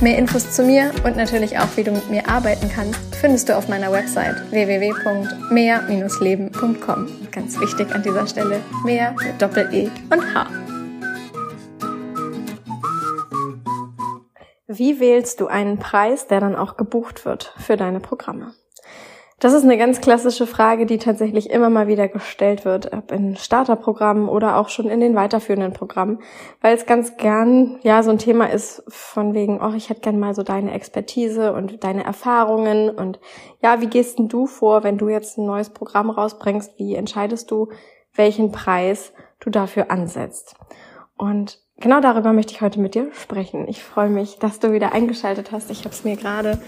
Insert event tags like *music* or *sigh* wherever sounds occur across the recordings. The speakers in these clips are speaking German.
Mehr Infos zu mir und natürlich auch, wie du mit mir arbeiten kannst, findest du auf meiner Website www.mehr-leben.com. Ganz wichtig an dieser Stelle, mehr mit Doppel-E und H. Wie wählst du einen Preis, der dann auch gebucht wird für deine Programme? Das ist eine ganz klassische Frage, die tatsächlich immer mal wieder gestellt wird, ob in Starterprogrammen oder auch schon in den weiterführenden Programmen, weil es ganz gern ja so ein Thema ist von wegen, oh, ich hätte gern mal so deine Expertise und deine Erfahrungen und ja, wie gehst denn du vor, wenn du jetzt ein neues Programm rausbringst? Wie entscheidest du, welchen Preis du dafür ansetzt? Und genau darüber möchte ich heute mit dir sprechen. Ich freue mich, dass du wieder eingeschaltet hast. Ich habe es mir gerade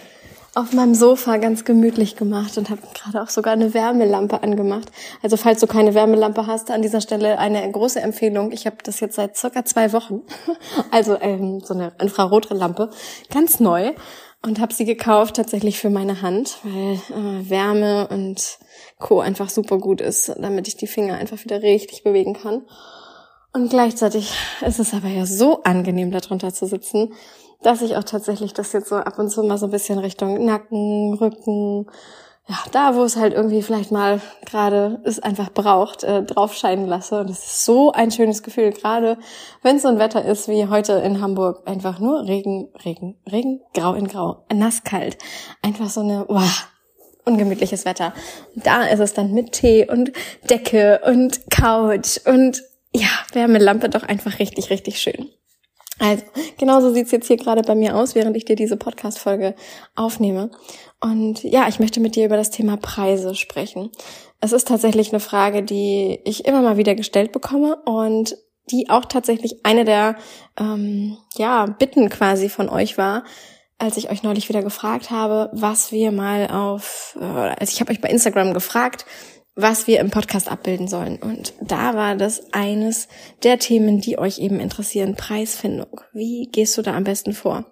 auf meinem Sofa ganz gemütlich gemacht und habe gerade auch sogar eine Wärmelampe angemacht. Also falls du keine Wärmelampe hast, an dieser Stelle eine große Empfehlung. Ich habe das jetzt seit circa zwei Wochen, *laughs* also ähm, so eine Infrarotlampe, ganz neu und habe sie gekauft tatsächlich für meine Hand, weil äh, Wärme und Co einfach super gut ist, damit ich die Finger einfach wieder richtig bewegen kann. Und gleichzeitig ist es aber ja so angenehm, darunter zu sitzen dass ich auch tatsächlich das jetzt so ab und zu mal so ein bisschen Richtung Nacken, Rücken, ja, da, wo es halt irgendwie vielleicht mal gerade es einfach braucht, äh, drauf scheinen lasse. Und das ist so ein schönes Gefühl, gerade wenn es so ein Wetter ist wie heute in Hamburg. Einfach nur Regen, Regen, Regen, grau in grau, nasskalt. Einfach so eine, wow, ungemütliches Wetter. Da ist es dann mit Tee und Decke und Couch und ja, Wärmelampe doch einfach richtig, richtig schön. Also, genauso sieht's jetzt hier gerade bei mir aus, während ich dir diese Podcast-Folge aufnehme. Und ja, ich möchte mit dir über das Thema Preise sprechen. Es ist tatsächlich eine Frage, die ich immer mal wieder gestellt bekomme und die auch tatsächlich eine der ähm, ja Bitten quasi von euch war, als ich euch neulich wieder gefragt habe, was wir mal auf, äh, also ich habe euch bei Instagram gefragt, was wir im Podcast abbilden sollen. Und da war das eines der Themen, die euch eben interessieren. Preisfindung. Wie gehst du da am besten vor?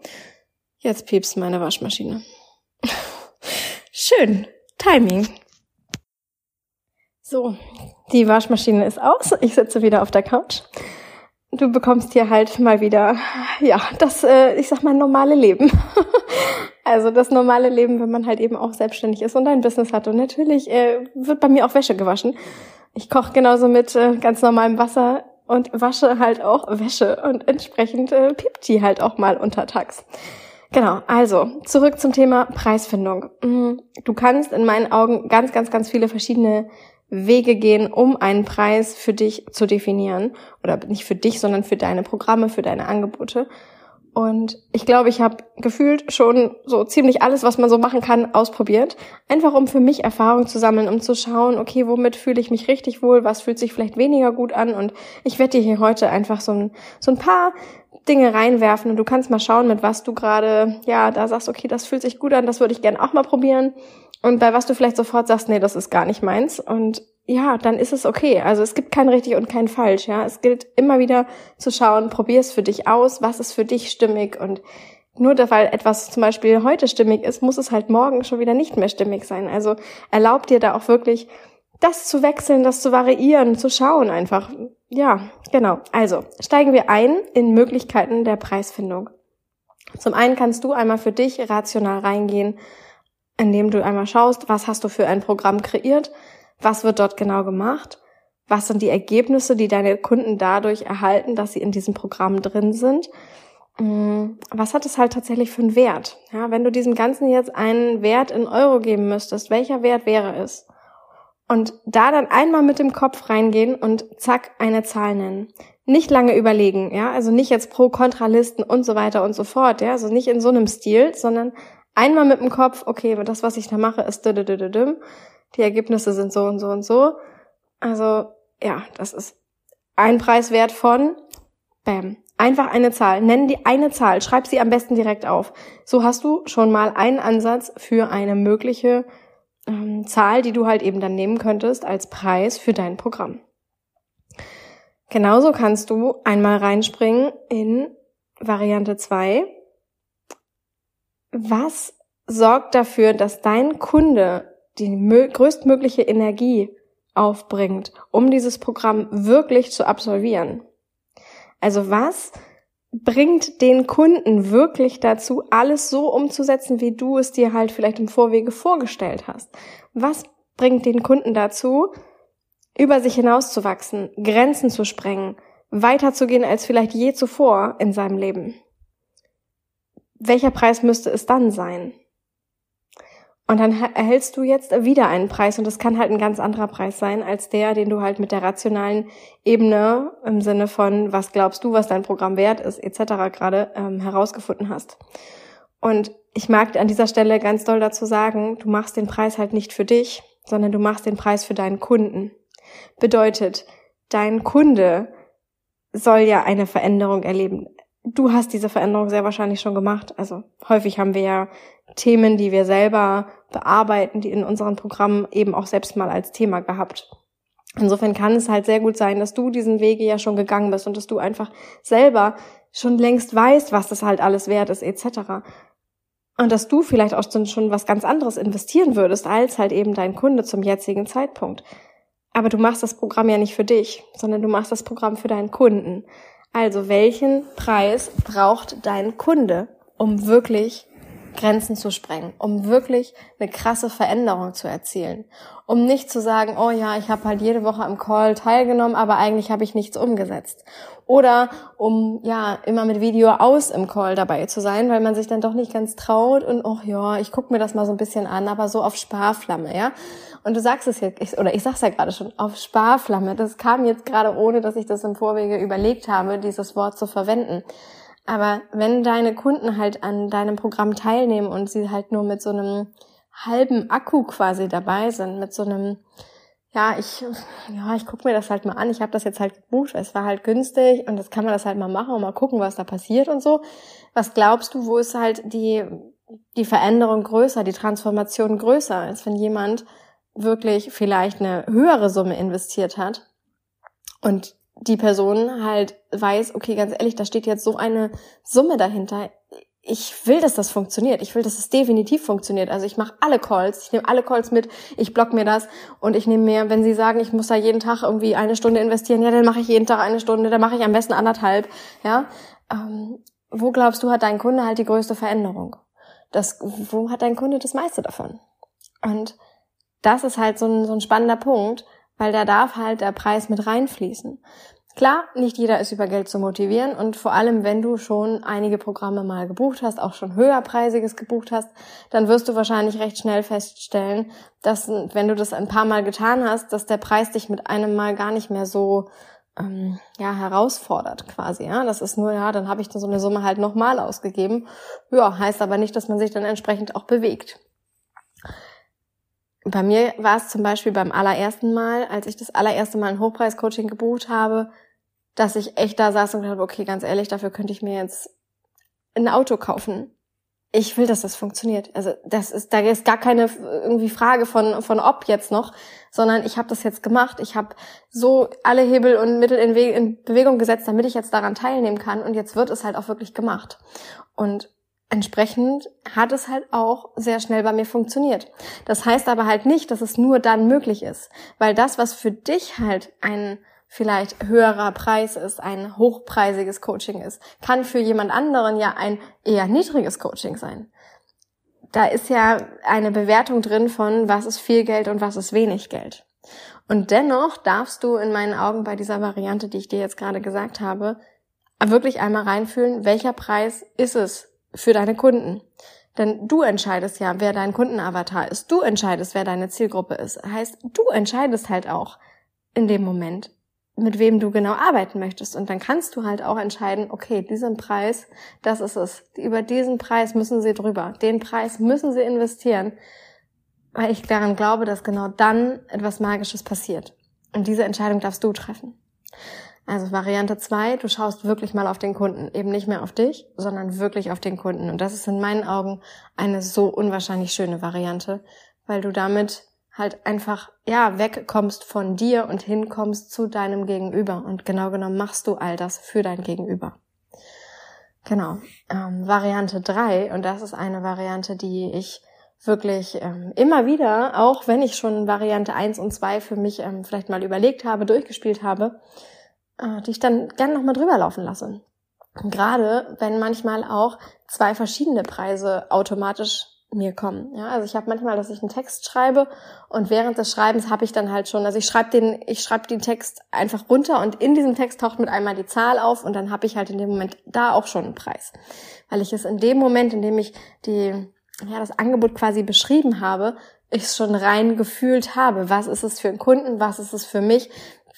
Jetzt piepst meine Waschmaschine. *laughs* Schön. Timing. So, die Waschmaschine ist aus. Ich sitze wieder auf der Couch. Du bekommst hier halt mal wieder, ja, das, äh, ich sag mal, normale Leben. *laughs* Also das normale Leben, wenn man halt eben auch selbstständig ist und ein Business hat. Und natürlich äh, wird bei mir auch Wäsche gewaschen. Ich koche genauso mit äh, ganz normalem Wasser und wasche halt auch Wäsche und entsprechend äh, piept die halt auch mal untertags. Genau, also zurück zum Thema Preisfindung. Mm, du kannst in meinen Augen ganz, ganz, ganz viele verschiedene Wege gehen, um einen Preis für dich zu definieren. Oder nicht für dich, sondern für deine Programme, für deine Angebote. Und ich glaube, ich habe gefühlt schon so ziemlich alles, was man so machen kann, ausprobiert. Einfach um für mich Erfahrung zu sammeln, um zu schauen, okay, womit fühle ich mich richtig wohl, was fühlt sich vielleicht weniger gut an. Und ich werde dir hier heute einfach so ein, so ein paar Dinge reinwerfen und du kannst mal schauen, mit was du gerade, ja, da sagst, okay, das fühlt sich gut an, das würde ich gerne auch mal probieren. Und bei was du vielleicht sofort sagst, nee, das ist gar nicht meins. Und ja, dann ist es okay. Also es gibt kein richtig und kein falsch, ja. Es gilt immer wieder zu schauen, probier es für dich aus, was ist für dich stimmig und nur weil etwas zum Beispiel heute stimmig ist, muss es halt morgen schon wieder nicht mehr stimmig sein. Also erlaub dir da auch wirklich das zu wechseln, das zu variieren, zu schauen einfach. Ja, genau. Also steigen wir ein in Möglichkeiten der Preisfindung. Zum einen kannst du einmal für dich rational reingehen, indem du einmal schaust, was hast du für ein Programm kreiert, was wird dort genau gemacht? Was sind die Ergebnisse, die deine Kunden dadurch erhalten, dass sie in diesem Programm drin sind? Mm, was hat es halt tatsächlich für einen Wert? Ja, wenn du diesem Ganzen jetzt einen Wert in Euro geben müsstest, welcher Wert wäre es? Und da dann einmal mit dem Kopf reingehen und zack, eine Zahl nennen. Nicht lange überlegen, ja, also nicht jetzt pro Kontralisten und so weiter und so fort, ja, also nicht in so einem Stil, sondern einmal mit dem Kopf, okay, das, was ich da mache, ist die Ergebnisse sind so und so und so. Also ja, das ist ein Preiswert von, bam, einfach eine Zahl. Nenn die eine Zahl, schreib sie am besten direkt auf. So hast du schon mal einen Ansatz für eine mögliche ähm, Zahl, die du halt eben dann nehmen könntest als Preis für dein Programm. Genauso kannst du einmal reinspringen in Variante 2. Was sorgt dafür, dass dein Kunde die größtmögliche Energie aufbringt, um dieses Programm wirklich zu absolvieren? Also was bringt den Kunden wirklich dazu, alles so umzusetzen, wie du es dir halt vielleicht im Vorwege vorgestellt hast? Was bringt den Kunden dazu, über sich hinauszuwachsen, Grenzen zu sprengen, weiterzugehen als vielleicht je zuvor in seinem Leben? Welcher Preis müsste es dann sein? Und dann erhältst du jetzt wieder einen Preis und das kann halt ein ganz anderer Preis sein als der, den du halt mit der rationalen Ebene im Sinne von, was glaubst du, was dein Programm wert ist, etc. gerade ähm, herausgefunden hast. Und ich mag an dieser Stelle ganz doll dazu sagen, du machst den Preis halt nicht für dich, sondern du machst den Preis für deinen Kunden. Bedeutet, dein Kunde soll ja eine Veränderung erleben. Du hast diese Veränderung sehr wahrscheinlich schon gemacht. Also häufig haben wir ja Themen, die wir selber bearbeiten, die in unseren Programmen eben auch selbst mal als Thema gehabt. Insofern kann es halt sehr gut sein, dass du diesen Wege ja schon gegangen bist und dass du einfach selber schon längst weißt, was das halt alles wert ist, etc. Und dass du vielleicht auch schon was ganz anderes investieren würdest, als halt eben dein Kunde zum jetzigen Zeitpunkt. Aber du machst das Programm ja nicht für dich, sondern du machst das Programm für deinen Kunden. Also welchen Preis braucht dein Kunde, um wirklich Grenzen zu sprengen, um wirklich eine krasse Veränderung zu erzielen. Um nicht zu sagen, oh ja, ich habe halt jede Woche am Call teilgenommen, aber eigentlich habe ich nichts umgesetzt. Oder um ja immer mit Video aus im Call dabei zu sein, weil man sich dann doch nicht ganz traut und oh ja, ich gucke mir das mal so ein bisschen an, aber so auf Sparflamme, ja. Und du sagst es jetzt, oder ich sag's ja gerade schon, auf Sparflamme. Das kam jetzt gerade ohne, dass ich das im Vorwege überlegt habe, dieses Wort zu verwenden. Aber wenn deine Kunden halt an deinem Programm teilnehmen und sie halt nur mit so einem halben Akku quasi dabei sind, mit so einem, ja, ich, ja, ich gucke mir das halt mal an. Ich habe das jetzt halt gebucht, weil es war halt günstig und das kann man das halt mal machen und mal gucken, was da passiert und so. Was glaubst du, wo ist halt die, die Veränderung größer, die Transformation größer, als wenn jemand wirklich vielleicht eine höhere Summe investiert hat und die Person halt weiß, okay, ganz ehrlich, da steht jetzt so eine Summe dahinter. Ich will, dass das funktioniert. Ich will, dass es definitiv funktioniert. Also ich mache alle Calls, ich nehme alle Calls mit, ich block mir das und ich nehme mir, wenn Sie sagen, ich muss da jeden Tag irgendwie eine Stunde investieren, ja, dann mache ich jeden Tag eine Stunde, dann mache ich am besten anderthalb. Ja, ähm, wo glaubst du hat dein Kunde halt die größte Veränderung? Das, wo hat dein Kunde das meiste davon? Und das ist halt so ein, so ein spannender Punkt, weil da darf halt der Preis mit reinfließen. Klar, nicht jeder ist über Geld zu motivieren und vor allem, wenn du schon einige Programme mal gebucht hast, auch schon höherpreisiges gebucht hast, dann wirst du wahrscheinlich recht schnell feststellen, dass wenn du das ein paar Mal getan hast, dass der Preis dich mit einem Mal gar nicht mehr so ähm, ja herausfordert quasi. Ja, das ist nur ja, dann habe ich so eine Summe halt nochmal ausgegeben. Ja, heißt aber nicht, dass man sich dann entsprechend auch bewegt. Bei mir war es zum Beispiel beim allerersten Mal, als ich das allererste Mal ein Hochpreis-Coaching gebucht habe, dass ich echt da saß und gedacht, okay, ganz ehrlich, dafür könnte ich mir jetzt ein Auto kaufen. Ich will, dass das funktioniert. Also das ist, da ist gar keine irgendwie Frage von von ob jetzt noch, sondern ich habe das jetzt gemacht. Ich habe so alle Hebel und Mittel in, in Bewegung gesetzt, damit ich jetzt daran teilnehmen kann. Und jetzt wird es halt auch wirklich gemacht. Und entsprechend hat es halt auch sehr schnell bei mir funktioniert. Das heißt aber halt nicht, dass es nur dann möglich ist, weil das, was für dich halt ein vielleicht höherer Preis ist, ein hochpreisiges Coaching ist, kann für jemand anderen ja ein eher niedriges Coaching sein. Da ist ja eine Bewertung drin von, was ist viel Geld und was ist wenig Geld. Und dennoch darfst du in meinen Augen bei dieser Variante, die ich dir jetzt gerade gesagt habe, wirklich einmal reinfühlen, welcher Preis ist es für deine Kunden. Denn du entscheidest ja, wer dein Kundenavatar ist. Du entscheidest, wer deine Zielgruppe ist. Heißt, du entscheidest halt auch in dem Moment, mit wem du genau arbeiten möchtest. Und dann kannst du halt auch entscheiden, okay, diesen Preis, das ist es. Über diesen Preis müssen sie drüber. Den Preis müssen sie investieren. Weil ich daran glaube, dass genau dann etwas Magisches passiert. Und diese Entscheidung darfst du treffen. Also Variante zwei, du schaust wirklich mal auf den Kunden, eben nicht mehr auf dich, sondern wirklich auf den Kunden. Und das ist in meinen Augen eine so unwahrscheinlich schöne Variante, weil du damit halt einfach, ja, wegkommst von dir und hinkommst zu deinem Gegenüber. Und genau genommen machst du all das für dein Gegenüber. Genau. Ähm, Variante drei und das ist eine Variante, die ich wirklich ähm, immer wieder, auch wenn ich schon Variante eins und zwei für mich ähm, vielleicht mal überlegt habe, durchgespielt habe, äh, die ich dann gerne nochmal drüber laufen lasse. Gerade wenn manchmal auch zwei verschiedene Preise automatisch mir kommen. Ja, also ich habe manchmal, dass ich einen Text schreibe und während des Schreibens habe ich dann halt schon, also ich schreibe den, ich schreibe den Text einfach runter und in diesem Text taucht mit einmal die Zahl auf und dann habe ich halt in dem Moment da auch schon einen Preis, weil ich es in dem Moment, in dem ich die, ja, das Angebot quasi beschrieben habe, ich es schon rein gefühlt habe. Was ist es für einen Kunden? Was ist es für mich?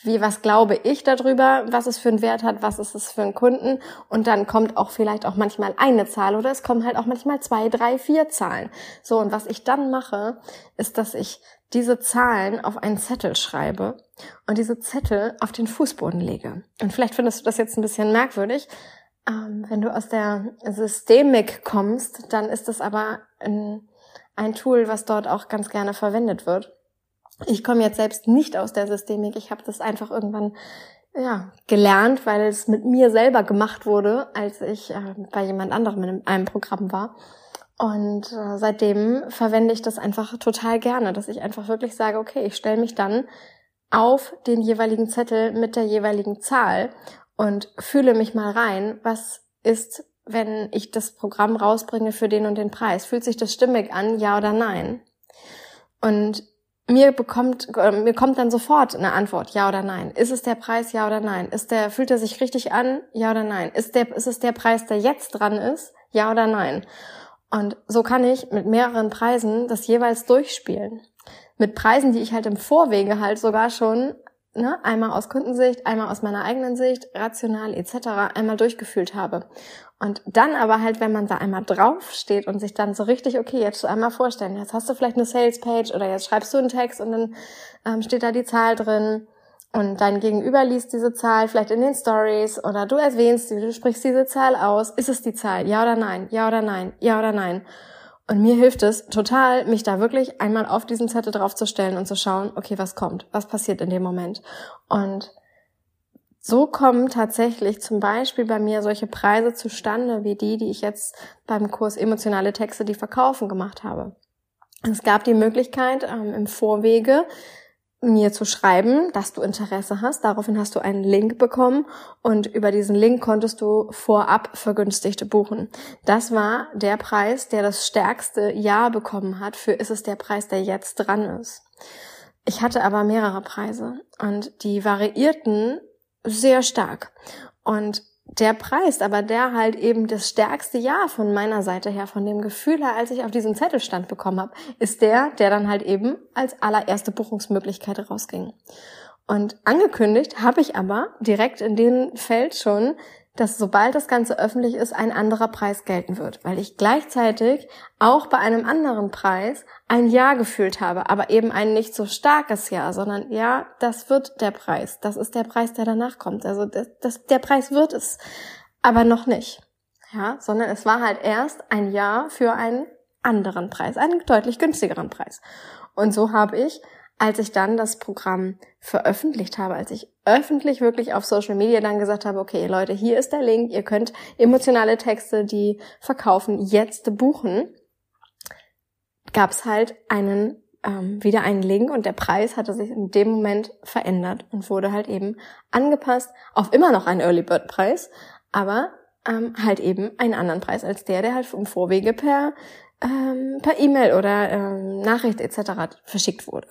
Wie, was glaube ich darüber, was es für einen Wert hat, was ist es für einen Kunden. Und dann kommt auch vielleicht auch manchmal eine Zahl oder es kommen halt auch manchmal zwei, drei, vier Zahlen. So, und was ich dann mache, ist, dass ich diese Zahlen auf einen Zettel schreibe und diese Zettel auf den Fußboden lege. Und vielleicht findest du das jetzt ein bisschen merkwürdig. Ähm, wenn du aus der Systemik kommst, dann ist das aber ein, ein Tool, was dort auch ganz gerne verwendet wird. Ich komme jetzt selbst nicht aus der Systemik. Ich habe das einfach irgendwann ja, gelernt, weil es mit mir selber gemacht wurde, als ich äh, bei jemand anderem in einem Programm war. Und äh, seitdem verwende ich das einfach total gerne, dass ich einfach wirklich sage, okay, ich stelle mich dann auf den jeweiligen Zettel mit der jeweiligen Zahl und fühle mich mal rein, was ist, wenn ich das Programm rausbringe für den und den Preis. Fühlt sich das stimmig an, ja oder nein? Und mir bekommt, äh, mir kommt dann sofort eine Antwort, ja oder nein. Ist es der Preis, ja oder nein? Ist der, fühlt er sich richtig an, ja oder nein? Ist der, ist es der Preis, der jetzt dran ist, ja oder nein? Und so kann ich mit mehreren Preisen das jeweils durchspielen. Mit Preisen, die ich halt im Vorwege halt sogar schon ne, einmal aus Kundensicht, einmal aus meiner eigenen Sicht, rational etc. einmal durchgefühlt habe. Und dann aber halt, wenn man da einmal draufsteht und sich dann so richtig, okay, jetzt einmal vorstellen, jetzt hast du vielleicht eine Sales-Page oder jetzt schreibst du einen Text und dann ähm, steht da die Zahl drin und dein Gegenüber liest diese Zahl vielleicht in den Stories oder du erwähnst sie, du sprichst diese Zahl aus. Ist es die Zahl? Ja oder nein? Ja oder nein? Ja oder nein? Und mir hilft es total, mich da wirklich einmal auf diesen Zettel draufzustellen und zu schauen, okay, was kommt? Was passiert in dem Moment? Und so kommen tatsächlich zum Beispiel bei mir solche Preise zustande, wie die, die ich jetzt beim Kurs Emotionale Texte, die verkaufen gemacht habe. Es gab die Möglichkeit ähm, im Vorwege, mir zu schreiben, dass du Interesse hast. Daraufhin hast du einen Link bekommen und über diesen Link konntest du vorab vergünstigte buchen. Das war der Preis, der das stärkste Ja bekommen hat für ist es der Preis, der jetzt dran ist. Ich hatte aber mehrere Preise und die variierten sehr stark. Und der Preis, aber der halt eben das stärkste Ja von meiner Seite her, von dem Gefühl her, als ich auf diesen Zettelstand bekommen habe, ist der, der dann halt eben als allererste Buchungsmöglichkeit rausging. Und angekündigt habe ich aber direkt in dem Feld schon, dass sobald das Ganze öffentlich ist, ein anderer Preis gelten wird, weil ich gleichzeitig auch bei einem anderen Preis ein Ja gefühlt habe, aber eben ein nicht so starkes Ja, sondern ja, das wird der Preis, das ist der Preis, der danach kommt. Also das, das, der Preis wird es, aber noch nicht, ja, sondern es war halt erst ein Ja für einen anderen Preis, einen deutlich günstigeren Preis. Und so habe ich als ich dann das Programm veröffentlicht habe, als ich öffentlich wirklich auf Social Media dann gesagt habe, okay Leute, hier ist der Link, ihr könnt emotionale Texte, die verkaufen, jetzt buchen, gab es halt einen ähm, wieder einen Link und der Preis hatte sich in dem Moment verändert und wurde halt eben angepasst auf immer noch einen Early Bird Preis, aber ähm, halt eben einen anderen Preis als der, der halt im Vorwege per ähm, per E-Mail oder ähm, Nachricht etc. verschickt wurde.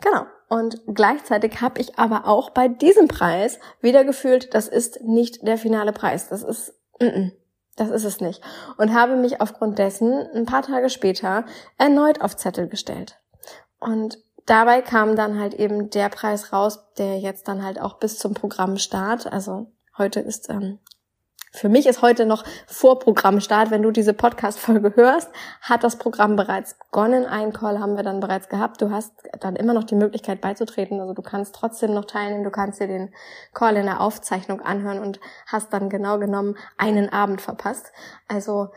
Genau. Und gleichzeitig habe ich aber auch bei diesem Preis wieder gefühlt, das ist nicht der finale Preis. Das ist, mm -mm, das ist es nicht. Und habe mich aufgrund dessen ein paar Tage später erneut auf Zettel gestellt. Und dabei kam dann halt eben der Preis raus, der jetzt dann halt auch bis zum Programmstart, also heute ist ähm, für mich ist heute noch Vorprogrammstart. Wenn du diese Podcast-Folge hörst, hat das Programm bereits begonnen. Ein Call haben wir dann bereits gehabt. Du hast dann immer noch die Möglichkeit beizutreten. Also du kannst trotzdem noch teilnehmen. Du kannst dir den Call in der Aufzeichnung anhören und hast dann genau genommen einen Abend verpasst. Also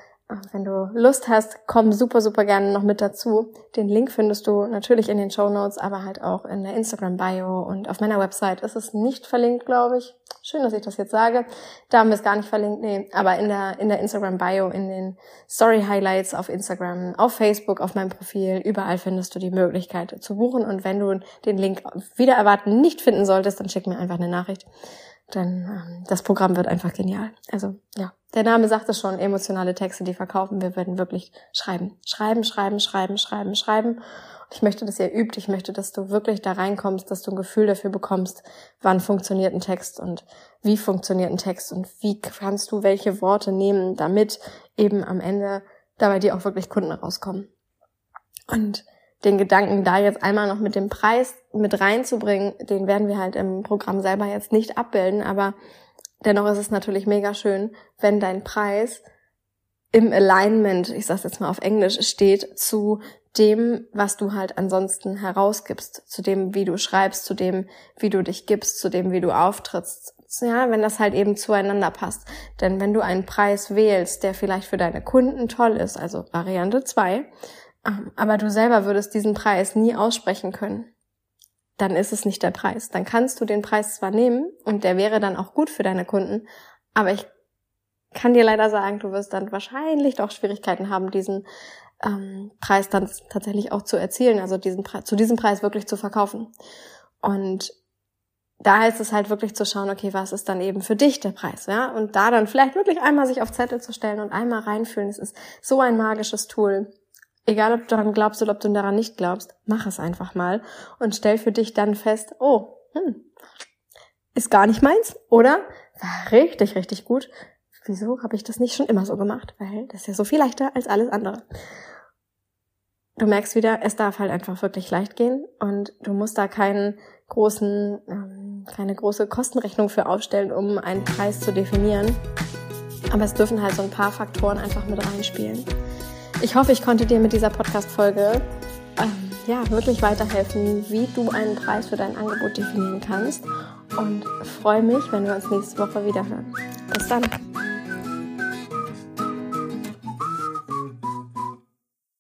wenn du Lust hast, komm super, super gerne noch mit dazu. Den Link findest du natürlich in den Show Notes, aber halt auch in der Instagram-Bio und auf meiner Website ist es nicht verlinkt, glaube ich. Schön, dass ich das jetzt sage. Da haben wir es gar nicht verlinkt, nee. Aber in der, in der Instagram-Bio, in den Story-Highlights auf Instagram, auf Facebook, auf meinem Profil, überall findest du die Möglichkeit zu buchen. Und wenn du den Link wieder erwarten nicht finden solltest, dann schick mir einfach eine Nachricht denn ähm, das Programm wird einfach genial. Also ja, der Name sagt es schon, emotionale Texte, die verkaufen. Wir werden wirklich schreiben, schreiben, schreiben, schreiben, schreiben, schreiben. Ich möchte, dass ihr übt. Ich möchte, dass du wirklich da reinkommst, dass du ein Gefühl dafür bekommst, wann funktioniert ein Text und wie funktioniert ein Text und wie kannst du welche Worte nehmen, damit eben am Ende dabei dir auch wirklich Kunden rauskommen. Und den Gedanken da jetzt einmal noch mit dem Preis mit reinzubringen, den werden wir halt im Programm selber jetzt nicht abbilden, aber dennoch ist es natürlich mega schön, wenn dein Preis im Alignment, ich sag's jetzt mal auf Englisch, steht zu dem, was du halt ansonsten herausgibst, zu dem, wie du schreibst, zu dem, wie du dich gibst, zu dem, wie du auftrittst. Ja, wenn das halt eben zueinander passt. Denn wenn du einen Preis wählst, der vielleicht für deine Kunden toll ist, also Variante 2, ähm, aber du selber würdest diesen Preis nie aussprechen können, dann ist es nicht der Preis. Dann kannst du den Preis zwar nehmen und der wäre dann auch gut für deine Kunden, aber ich kann dir leider sagen, du wirst dann wahrscheinlich doch Schwierigkeiten haben, diesen ähm, Preis dann tatsächlich auch zu erzielen, also diesen Pre zu diesem Preis wirklich zu verkaufen. Und da heißt es halt wirklich zu schauen, okay, was ist dann eben für dich der Preis, ja? Und da dann vielleicht wirklich einmal sich auf Zettel zu stellen und einmal reinfühlen. Es ist so ein magisches Tool egal ob du daran glaubst oder ob du daran nicht glaubst, mach es einfach mal und stell für dich dann fest, oh, hm, ist gar nicht meins oder war richtig, richtig gut. Wieso habe ich das nicht schon immer so gemacht? Weil das ist ja so viel leichter als alles andere. Du merkst wieder, es darf halt einfach wirklich leicht gehen und du musst da keinen großen, ähm, keine große Kostenrechnung für aufstellen, um einen Preis zu definieren. Aber es dürfen halt so ein paar Faktoren einfach mit reinspielen. Ich hoffe, ich konnte dir mit dieser Podcast-Folge ähm, ja, wirklich weiterhelfen, wie du einen Preis für dein Angebot definieren kannst. Und freue mich, wenn wir uns nächste Woche wieder hören. Bis dann.